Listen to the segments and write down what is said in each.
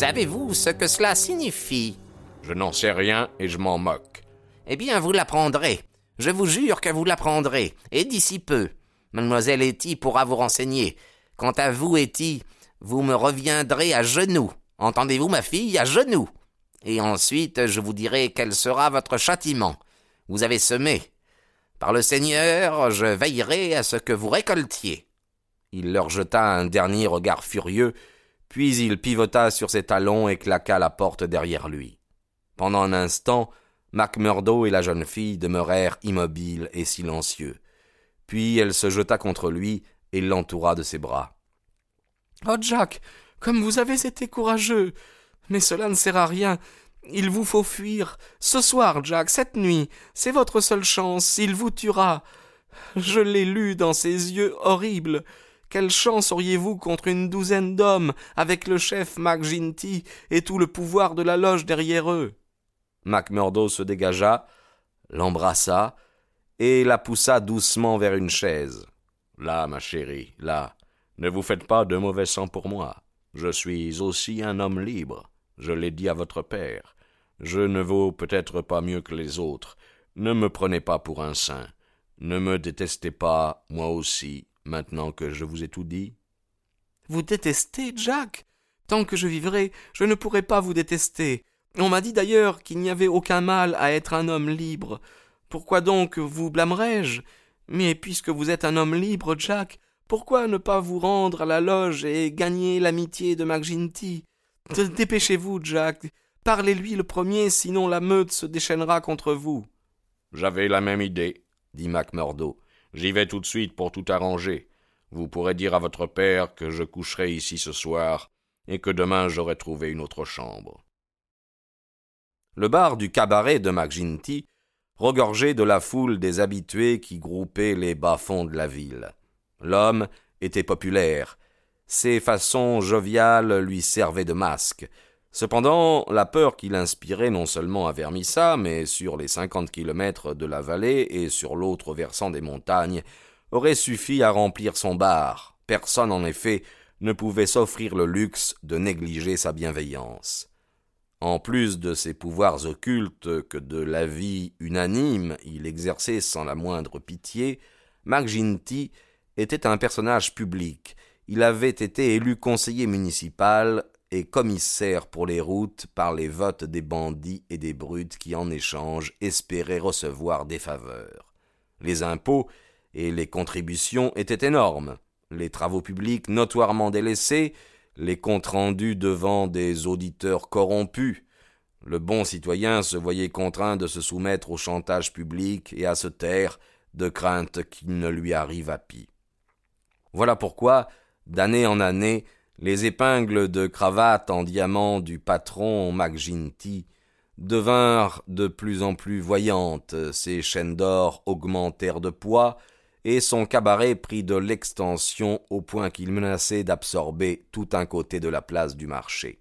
Savez-vous ce que cela signifie? Je n'en sais rien et je m'en moque. Eh bien, vous l'apprendrez. Je vous jure que vous l'apprendrez, et d'ici peu. Mademoiselle Etty pourra vous renseigner. Quant à vous, Etty, vous me reviendrez à genoux. Entendez-vous, ma fille, à genoux. Et ensuite, je vous dirai quel sera votre châtiment. Vous avez semé. Par le Seigneur, je veillerai à ce que vous récoltiez. Il leur jeta un dernier regard furieux, puis il pivota sur ses talons et claqua la porte derrière lui. Pendant un instant, Macmurdo et la jeune fille demeurèrent immobiles et silencieux. Puis elle se jeta contre lui et l'entoura de ses bras. Oh, Jack, comme vous avez été courageux. Mais cela ne sert à rien. Il vous faut fuir. Ce soir, Jack, cette nuit, c'est votre seule chance. Il vous tuera. Je l'ai lu dans ses yeux horribles. Quelle chance auriez-vous contre une douzaine d'hommes, avec le chef McGinty et tout le pouvoir de la loge derrière eux? Macmurdo se dégagea, l'embrassa, et la poussa doucement vers une chaise. Là, ma chérie, là, ne vous faites pas de mauvais sang pour moi. Je suis aussi un homme libre. Je l'ai dit à votre père. Je ne vaux peut-être pas mieux que les autres. Ne me prenez pas pour un saint. Ne me détestez pas, moi aussi, maintenant que je vous ai tout dit Vous détestez, Jack? Tant que je vivrai, je ne pourrai pas vous détester. On m'a dit d'ailleurs qu'il n'y avait aucun mal à être un homme libre. Pourquoi donc vous blâmerais-je Mais puisque vous êtes un homme libre, Jack, pourquoi ne pas vous rendre à la loge et gagner l'amitié de McGinty Dépêchez-vous, Jack. Parlez-lui le premier, sinon la meute se déchaînera contre vous. J'avais la même idée, dit Macmurdo. J'y vais tout de suite pour tout arranger. Vous pourrez dire à votre père que je coucherai ici ce soir et que demain j'aurai trouvé une autre chambre. Le bar du cabaret de McGinty regorgeait de la foule des habitués qui groupaient les bas-fonds de la ville. L'homme était populaire. Ses façons joviales lui servaient de masque. Cependant, la peur qu'il inspirait non seulement à Vermissa, mais sur les cinquante kilomètres de la vallée et sur l'autre versant des montagnes, aurait suffi à remplir son bar. Personne, en effet, ne pouvait s'offrir le luxe de négliger sa bienveillance. En plus de ses pouvoirs occultes que de la vie unanime il exerçait sans la moindre pitié, McGinty était un personnage public. Il avait été élu conseiller municipal et commissaire pour les routes par les votes des bandits et des brutes qui en échange espéraient recevoir des faveurs. Les impôts et les contributions étaient énormes, les travaux publics notoirement délaissés, les comptes rendus devant des auditeurs corrompus. Le bon citoyen se voyait contraint de se soumettre au chantage public et à se taire, de crainte qu'il ne lui arrive à pis. Voilà pourquoi, d'année en année, les épingles de cravate en diamant du patron McGinty devinrent de plus en plus voyantes, ses chaînes d'or augmentèrent de poids, et son cabaret prit de l'extension au point qu'il menaçait d'absorber tout un côté de la place du marché.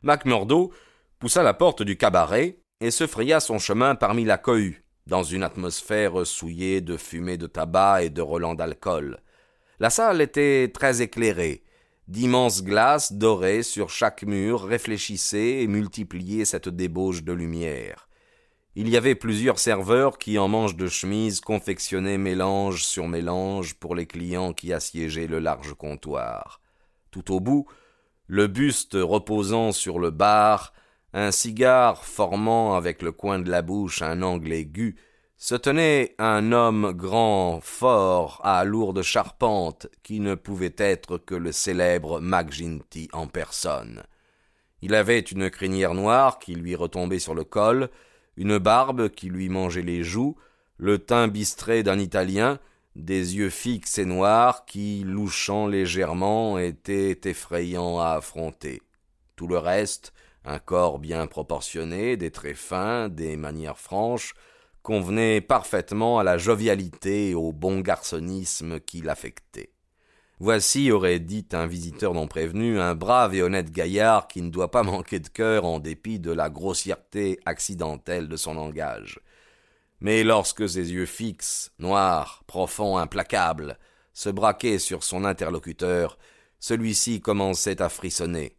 Macmurdo poussa la porte du cabaret et se fraya son chemin parmi la cohue, dans une atmosphère souillée de fumée de tabac et de relents d'alcool. La salle était très éclairée, D'immenses glaces dorées sur chaque mur réfléchissaient et multipliaient cette débauche de lumière. Il y avait plusieurs serveurs qui, en manches de chemise, confectionnaient mélange sur mélange pour les clients qui assiégeaient le large comptoir. Tout au bout, le buste reposant sur le bar, un cigare formant avec le coin de la bouche un angle aigu, se tenait un homme grand, fort, à lourde charpente, qui ne pouvait être que le célèbre McGinty en personne. Il avait une crinière noire qui lui retombait sur le col, une barbe qui lui mangeait les joues, le teint bistré d'un Italien, des yeux fixes et noirs qui, louchant légèrement, étaient effrayants à affronter. Tout le reste, un corps bien proportionné, des traits fins, des manières franches, convenait parfaitement à la jovialité et au bon garçonnisme qui l'affectait. Voici, aurait dit un visiteur non prévenu, un brave et honnête gaillard qui ne doit pas manquer de cœur en dépit de la grossièreté accidentelle de son langage. Mais lorsque ses yeux fixes, noirs, profonds, implacables, se braquaient sur son interlocuteur, celui-ci commençait à frissonner,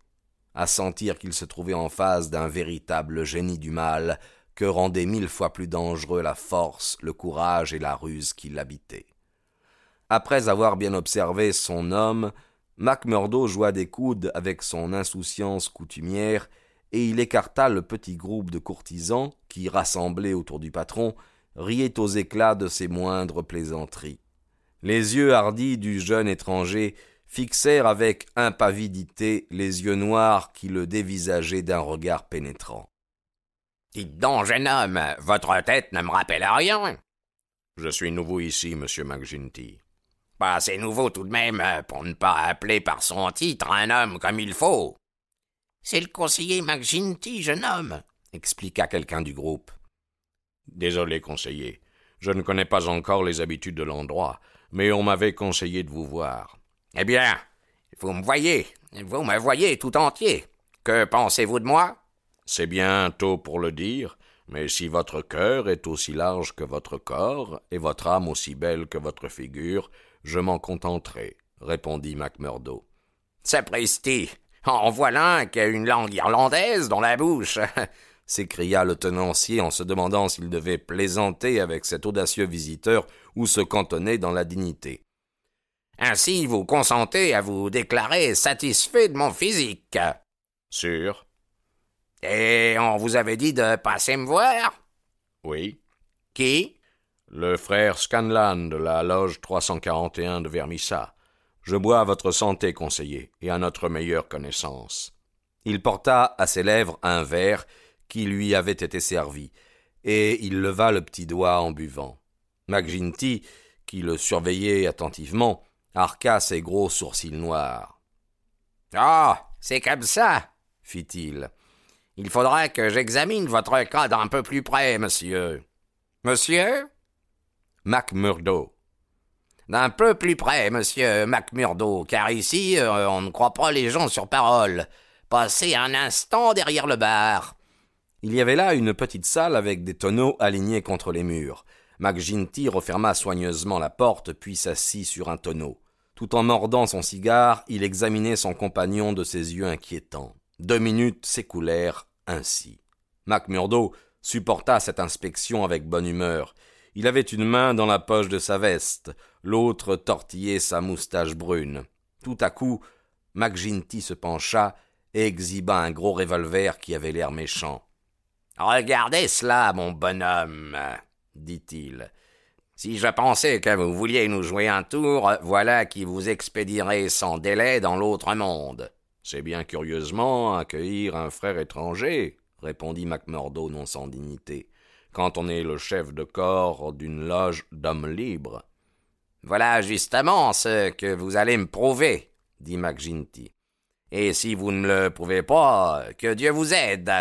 à sentir qu'il se trouvait en face d'un véritable génie du mal, que rendaient mille fois plus dangereux la force, le courage et la ruse qui l'habitaient. Après avoir bien observé son homme, Macmurdo joua des coudes avec son insouciance coutumière, et il écarta le petit groupe de courtisans qui, rassemblés autour du patron, riaient aux éclats de ses moindres plaisanteries. Les yeux hardis du jeune étranger fixèrent avec impavidité les yeux noirs qui le dévisageaient d'un regard pénétrant. Dites donc, jeune homme, votre tête ne me rappelle rien. Je suis nouveau ici, monsieur McGinty. Pas assez nouveau tout de même euh, pour ne pas appeler par son titre un homme comme il faut. C'est le conseiller McGinty, jeune homme, expliqua quelqu'un du groupe. Désolé, conseiller. Je ne connais pas encore les habitudes de l'endroit, mais on m'avait conseillé de vous voir. Eh bien, vous me voyez, vous me voyez tout entier. Que pensez-vous de moi? C'est bien tôt pour le dire, mais si votre cœur est aussi large que votre corps, et votre âme aussi belle que votre figure, je m'en contenterai, répondit Macmurdo. Sapristi! En voilà un qui a une langue irlandaise dans la bouche! s'écria le tenancier en se demandant s'il devait plaisanter avec cet audacieux visiteur ou se cantonner dans la dignité. Ainsi vous consentez à vous déclarer satisfait de mon physique. Sûr. Et on vous avait dit de passer me voir? Oui. Qui? Le frère Scanlan de la loge 341 de Vermissa. Je bois à votre santé, conseiller, et à notre meilleure connaissance. Il porta à ses lèvres un verre qui lui avait été servi, et il leva le petit doigt en buvant. McGinty, qui le surveillait attentivement, arqua ses gros sourcils noirs. Ah, c'est comme ça, fit-il. Il faudra que j'examine votre cas d'un peu plus près, monsieur. Monsieur Macmurdo. D'un peu plus près, monsieur Macmurdo, car ici, euh, on ne croit pas les gens sur parole. Passez un instant derrière le bar. Il y avait là une petite salle avec des tonneaux alignés contre les murs. McGinty referma soigneusement la porte, puis s'assit sur un tonneau. Tout en mordant son cigare, il examinait son compagnon de ses yeux inquiétants. Deux minutes s'écoulèrent ainsi. Macmurdo supporta cette inspection avec bonne humeur. Il avait une main dans la poche de sa veste, l'autre tortillait sa moustache brune. Tout à coup, McGinty se pencha et exhiba un gros revolver qui avait l'air méchant. Regardez cela, mon bonhomme, dit-il. Si je pensais que vous vouliez nous jouer un tour, voilà qui vous expédierait sans délai dans l'autre monde. C'est bien curieusement accueillir un frère étranger, répondit Macmurdo non sans dignité quand on est le chef de corps d'une loge d'hommes libres. Voilà justement ce que vous allez me prouver, dit McGinty. Et si vous ne le prouvez pas, que Dieu vous aide.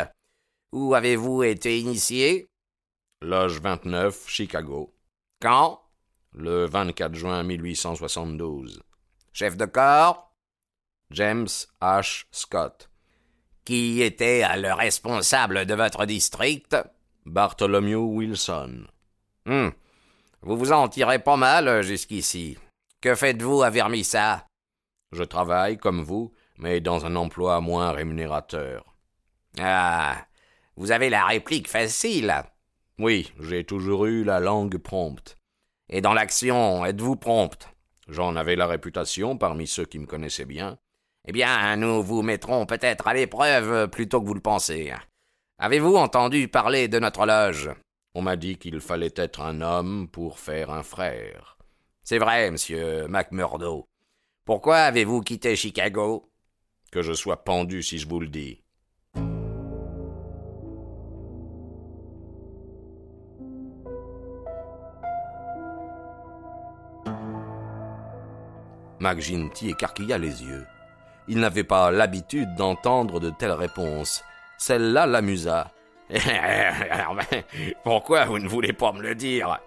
Où avez-vous été initié? Loge 29, Chicago. Quand? Le 24 juin 1872. Chef de corps? James H. Scott. Qui était le responsable de votre district? Bartholomew Wilson. Hum. Vous vous en tirez pas mal euh, jusqu'ici. Que faites-vous à Vermissa? Je travaille comme vous, mais dans un emploi moins rémunérateur. Ah. Vous avez la réplique facile. Oui, j'ai toujours eu la langue prompte. Et dans l'action, êtes-vous prompte? J'en avais la réputation parmi ceux qui me connaissaient bien. Eh bien, nous vous mettrons peut-être à l'épreuve plutôt que vous le pensez. Avez-vous entendu parler de notre loge? On m'a dit qu'il fallait être un homme pour faire un frère. C'est vrai, monsieur Macmurdo. Pourquoi avez-vous quitté Chicago? Que je sois pendu si je vous le dis. McGinty écarquilla les yeux. Il n'avait pas l'habitude d'entendre de telles réponses. Celle-là l'amusa. Pourquoi vous ne voulez pas me le dire?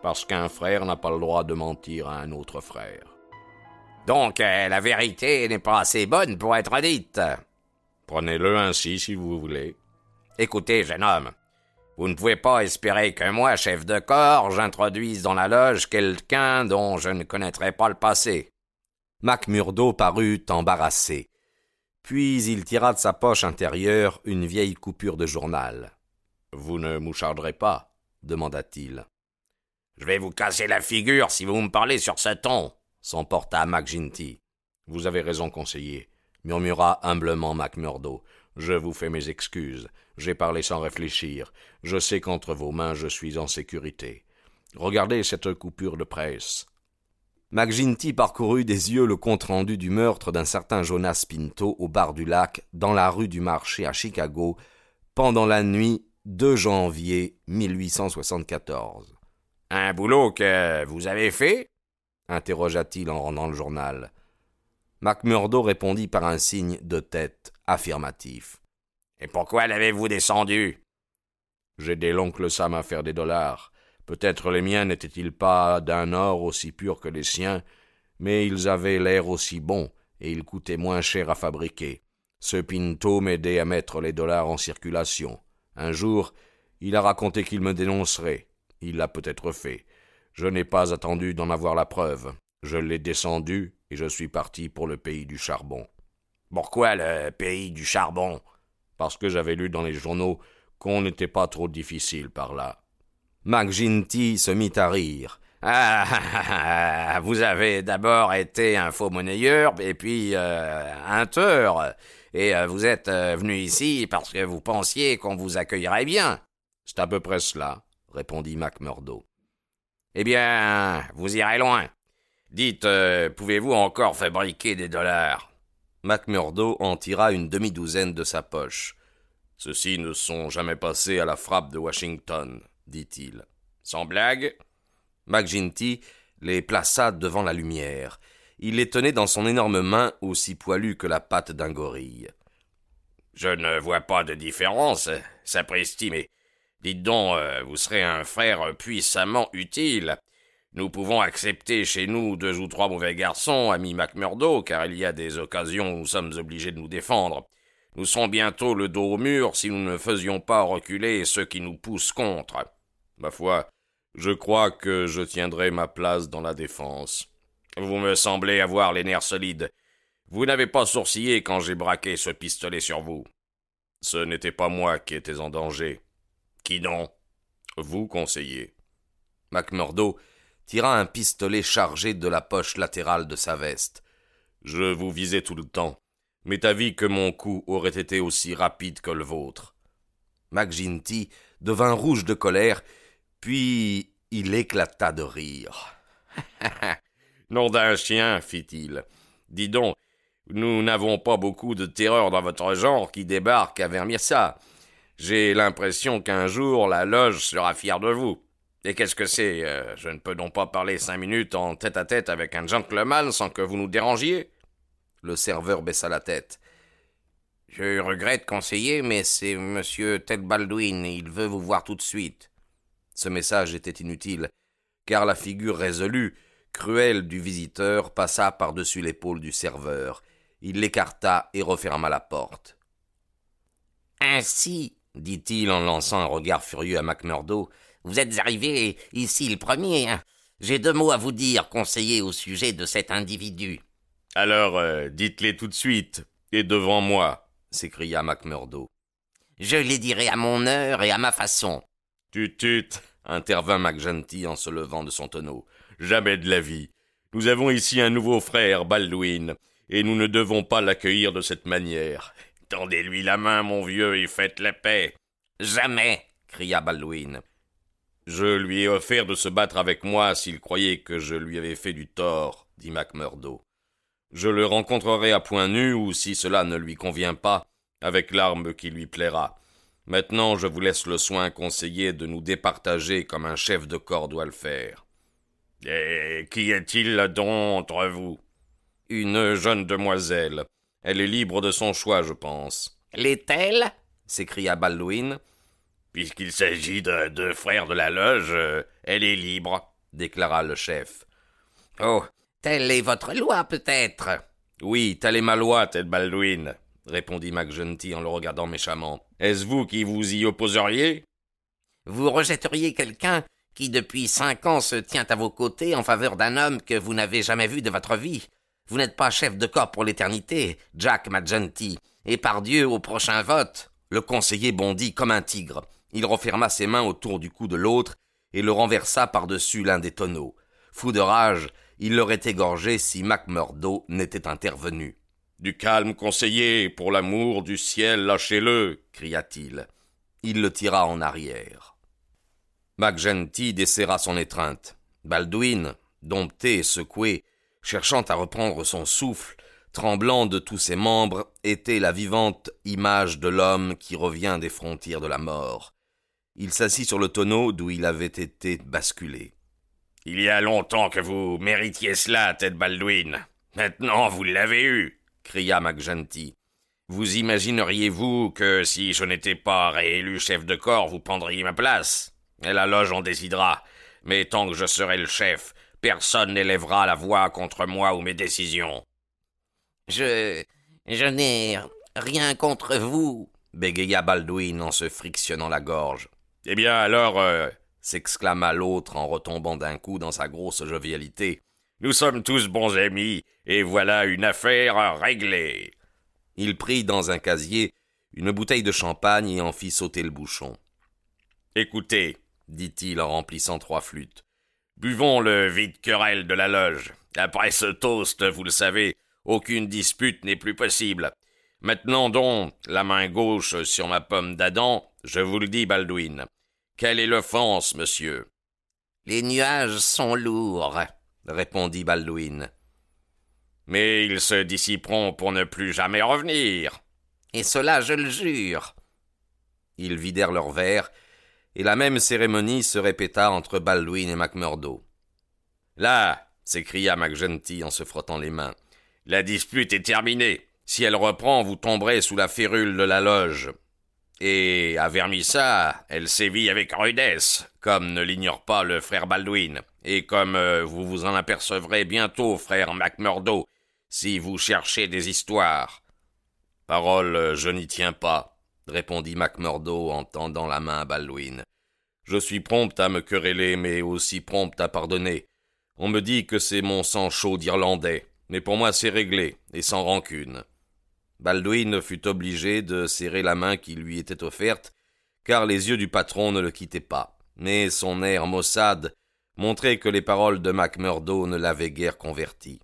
Parce qu'un frère n'a pas le droit de mentir à un autre frère. Donc euh, la vérité n'est pas assez bonne pour être dite. Prenez-le ainsi si vous voulez. Écoutez, jeune homme, vous ne pouvez pas espérer que moi, chef de corps, j'introduise dans la loge quelqu'un dont je ne connaîtrai pas le passé. Macmurdo parut embarrassé. Puis il tira de sa poche intérieure une vieille coupure de journal. Vous ne moucharderez pas demanda-t-il. Je vais vous casser la figure si vous me parlez sur ce ton, s'emporta McGinty. Vous avez raison, conseiller, murmura humblement Macmurdo. Je vous fais mes excuses. J'ai parlé sans réfléchir. Je sais qu'entre vos mains je suis en sécurité. Regardez cette coupure de presse. McGinty parcourut des yeux le compte-rendu du meurtre d'un certain Jonas Pinto au bar du lac, dans la rue du marché à Chicago, pendant la nuit de janvier 1874. Un boulot que vous avez fait? interrogea-t-il en rendant le journal. McMurdo répondit par un signe de tête affirmatif. Et pourquoi l'avez-vous descendu? J'ai des l'oncle Sam à faire des dollars. Peut-être les miens n'étaient-ils pas d'un or aussi pur que les siens, mais ils avaient l'air aussi bons, et ils coûtaient moins cher à fabriquer. Ce Pinto m'aidait à mettre les dollars en circulation. Un jour, il a raconté qu'il me dénoncerait. Il l'a peut-être fait. Je n'ai pas attendu d'en avoir la preuve. Je l'ai descendu, et je suis parti pour le pays du charbon. Pourquoi le pays du charbon? Parce que j'avais lu dans les journaux qu'on n'était pas trop difficile par là. McGinty se mit à rire. Ah, ah, ah, vous avez d'abord été un faux monnayeur, et puis euh, un tueur, et euh, vous êtes euh, venu ici parce que vous pensiez qu'on vous accueillerait bien. C'est à peu près cela, répondit McMurdo. Eh bien, vous irez loin. Dites, pouvez-vous encore fabriquer des dollars? McMurdo en tira une demi-douzaine de sa poche. Ceux-ci ne sont jamais passés à la frappe de Washington dit-il. Sans blague McGinty les plaça devant la lumière. Il les tenait dans son énorme main aussi poilue que la patte d'un gorille. Je ne vois pas de différence, sapristi, mais dites donc, euh, vous serez un frère puissamment utile. Nous pouvons accepter chez nous deux ou trois mauvais garçons, ami Macmurdo, car il y a des occasions où nous sommes obligés de nous défendre. Nous serons bientôt le dos au mur si nous ne faisions pas reculer ceux qui nous poussent contre. Ma foi, je crois que je tiendrai ma place dans la défense. Vous me semblez avoir les nerfs solides. Vous n'avez pas sourcillé quand j'ai braqué ce pistolet sur vous. Ce n'était pas moi qui étais en danger. Qui donc Vous, conseiller. MacMurdo tira un pistolet chargé de la poche latérale de sa veste. Je vous visais tout le temps. M'est avis que mon coup aurait été aussi rapide que le vôtre. McGinty devint rouge de colère puis il éclata de rire. Nom d'un chien, fit-il. Dis donc, nous n'avons pas beaucoup de terreur dans votre genre qui débarque à Vermissa. J'ai l'impression qu'un jour la loge sera fière de vous. Et qu'est-ce que c'est euh, Je ne peux donc pas parler cinq minutes en tête à tête avec un gentleman sans que vous nous dérangiez? Le serveur baissa la tête. Je regrette, conseiller, mais c'est monsieur Ted Baldwin. Il veut vous voir tout de suite. Ce message était inutile, car la figure résolue, cruelle du visiteur passa par-dessus l'épaule du serveur. Il l'écarta et referma la porte. Ainsi, dit-il en lançant un regard furieux à Macmurdo, vous êtes arrivé ici le premier. J'ai deux mots à vous dire, conseiller, au sujet de cet individu. Alors, euh, dites-les tout de suite, et devant moi, s'écria Macmurdo. Je les dirai à mon heure et à ma façon. Tut intervint McGenty en se levant de son tonneau. Jamais de la vie. Nous avons ici un nouveau frère, Baldwin, et nous ne devons pas l'accueillir de cette manière. Tendez-lui la main, mon vieux, et faites la paix. Jamais, cria Baldwin. Je lui ai offert de se battre avec moi s'il croyait que je lui avais fait du tort, dit Macmurdo. Je le rencontrerai à point nu ou, si cela ne lui convient pas, avec l'arme qui lui plaira. Maintenant, je vous laisse le soin conseiller de nous départager comme un chef de corps doit le faire. Et qui est-il donc entre vous? Une jeune demoiselle. Elle est libre de son choix, je pense. L'est-elle? s'écria Baldwin. Puisqu'il s'agit de deux frères de la loge, elle est libre, déclara le chef. Oh, telle est votre loi, peut-être? Oui, telle est ma loi, Ted Baldwin, répondit McGenty en le regardant méchamment. Est-ce vous qui vous y opposeriez? Vous rejetteriez quelqu'un qui depuis cinq ans se tient à vos côtés en faveur d'un homme que vous n'avez jamais vu de votre vie. Vous n'êtes pas chef de corps pour l'éternité, Jack McGenty, et par Dieu au prochain vote. Le conseiller bondit comme un tigre. Il referma ses mains autour du cou de l'autre et le renversa par-dessus l'un des tonneaux. Fou de rage, il l'aurait égorgé si MacMurdo n'était intervenu. Du calme, conseiller, pour l'amour du ciel, lâchez-le, cria-t-il. Il le tira en arrière. McGenty desserra son étreinte. Baldwin, dompté et secoué, cherchant à reprendre son souffle, tremblant de tous ses membres, était la vivante image de l'homme qui revient des frontières de la mort. Il s'assit sur le tonneau d'où il avait été basculé. Il y a longtemps que vous méritiez cela, Ted Baldwin. Maintenant vous l'avez eu, cria McGenty. Vous imagineriez-vous que si je n'étais pas réélu chef de corps, vous prendriez ma place? Et la loge en décidera. Mais tant que je serai le chef, personne n'élèvera la voix contre moi ou mes décisions. Je. je n'ai rien contre vous, bégaya Baldwin en se frictionnant la gorge. Eh bien alors, euh, s'exclama l'autre en retombant d'un coup dans sa grosse jovialité. Nous sommes tous bons amis, et voilà une affaire réglée. Il prit dans un casier une bouteille de champagne et en fit sauter le bouchon. Écoutez, dit-il en remplissant trois flûtes. Buvons le vide querelle de la loge. Après ce toast, vous le savez, aucune dispute n'est plus possible. Maintenant donc, la main gauche sur ma pomme d'Adam, je vous le dis, Baldwin. Quelle est l'offense, monsieur? Les nuages sont lourds, répondit Baldwin. Mais ils se dissiperont pour ne plus jamais revenir. Et cela, je le jure. Ils vidèrent leurs verres, et la même cérémonie se répéta entre Baldwin et MacMurdo. Là, s'écria McGenty en se frottant les mains, la dispute est terminée. Si elle reprend, vous tomberez sous la férule de la loge. Et à Vermissa, elle sévit avec rudesse, comme ne l'ignore pas le frère Baldwin, et comme euh, vous vous en apercevrez bientôt, frère MacMurdo, si vous cherchez des histoires. Parole, euh, je n'y tiens pas, répondit MacMurdo en tendant la main à Baldwin. Je suis prompt à me quereller, mais aussi prompt à pardonner. On me dit que c'est mon sang chaud d'Irlandais, mais pour moi c'est réglé, et sans rancune. Baldwin fut obligé de serrer la main qui lui était offerte, car les yeux du patron ne le quittaient pas. Mais son air maussade montrait que les paroles de MacMurdo ne l'avaient guère converti.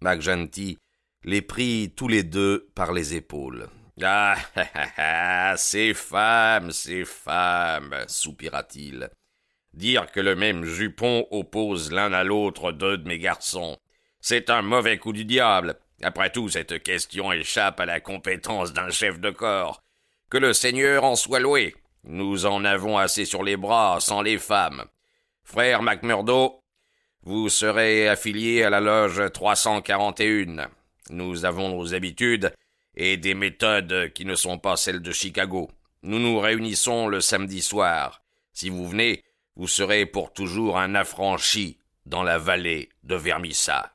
MacGenty les prit tous les deux par les épaules. Ah, ah, ah, ah ces femmes, ces femmes, soupira-t-il. Dire que le même jupon oppose l'un à l'autre deux de mes garçons. C'est un mauvais coup du diable. Après tout, cette question échappe à la compétence d'un chef de corps. Que le Seigneur en soit loué. Nous en avons assez sur les bras sans les femmes. Frère MacMurdo, vous serez affilié à la loge 341. Nous avons nos habitudes et des méthodes qui ne sont pas celles de Chicago. Nous nous réunissons le samedi soir. Si vous venez, vous serez pour toujours un affranchi dans la vallée de Vermissa.